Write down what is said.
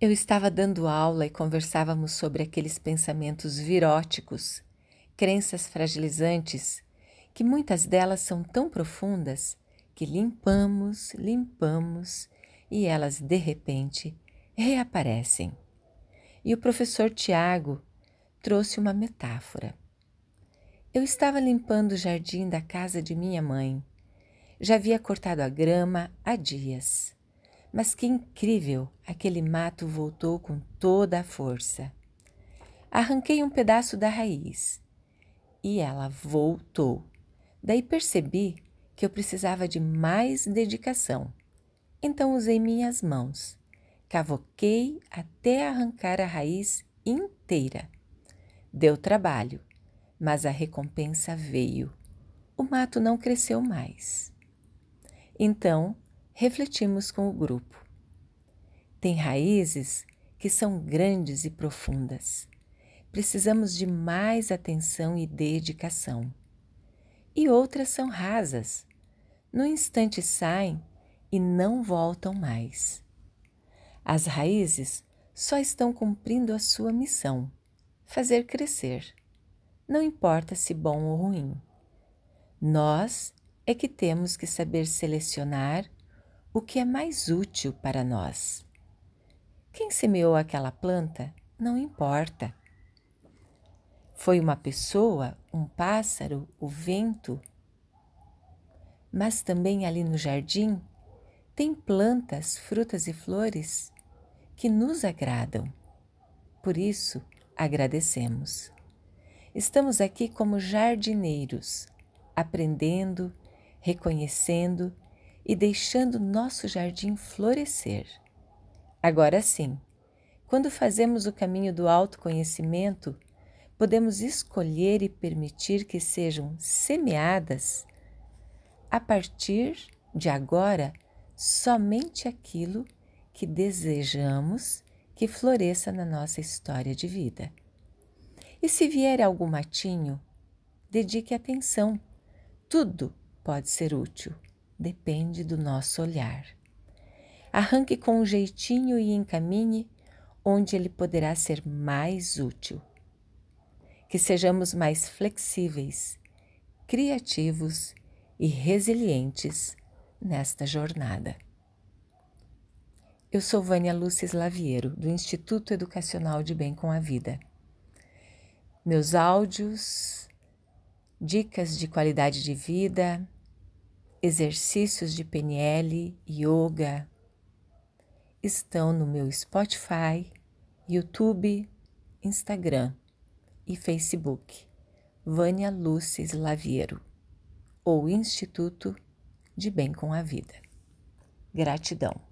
Eu estava dando aula e conversávamos sobre aqueles pensamentos viróticos, crenças fragilizantes, que muitas delas são tão profundas que limpamos, limpamos e elas de repente reaparecem. E o professor Tiago trouxe uma metáfora. Eu estava limpando o jardim da casa de minha mãe. Já havia cortado a grama há dias. Mas que incrível! Aquele mato voltou com toda a força. Arranquei um pedaço da raiz e ela voltou. Daí percebi que eu precisava de mais dedicação. Então usei minhas mãos, cavoquei até arrancar a raiz inteira. Deu trabalho, mas a recompensa veio. O mato não cresceu mais. Então, refletimos com o grupo. Tem raízes que são grandes e profundas. Precisamos de mais atenção e dedicação. E outras são rasas. No instante saem e não voltam mais. As raízes só estão cumprindo a sua missão, fazer crescer. Não importa se bom ou ruim. Nós é que temos que saber selecionar o que é mais útil para nós. Quem semeou aquela planta não importa. Foi uma pessoa, um pássaro, o vento. Mas também ali no jardim tem plantas, frutas e flores que nos agradam. Por isso, agradecemos. Estamos aqui como jardineiros, aprendendo, reconhecendo e deixando nosso jardim florescer. Agora sim, quando fazemos o caminho do autoconhecimento, podemos escolher e permitir que sejam semeadas a partir de agora somente aquilo que desejamos que floresça na nossa história de vida. E se vier algum matinho, dedique atenção. Tudo pode ser útil, depende do nosso olhar. Arranque com um jeitinho e encaminhe onde ele poderá ser mais útil. Que sejamos mais flexíveis, criativos e resilientes nesta jornada. Eu sou Vânia Lúcia Slaviero, do Instituto Educacional de Bem com a Vida. Meus áudios, dicas de qualidade de vida, exercícios de PNL, yoga, estão no meu Spotify, YouTube, Instagram e Facebook, Vânia Lúcia Slaviero, ou Instituto de Bem com a Vida. Gratidão.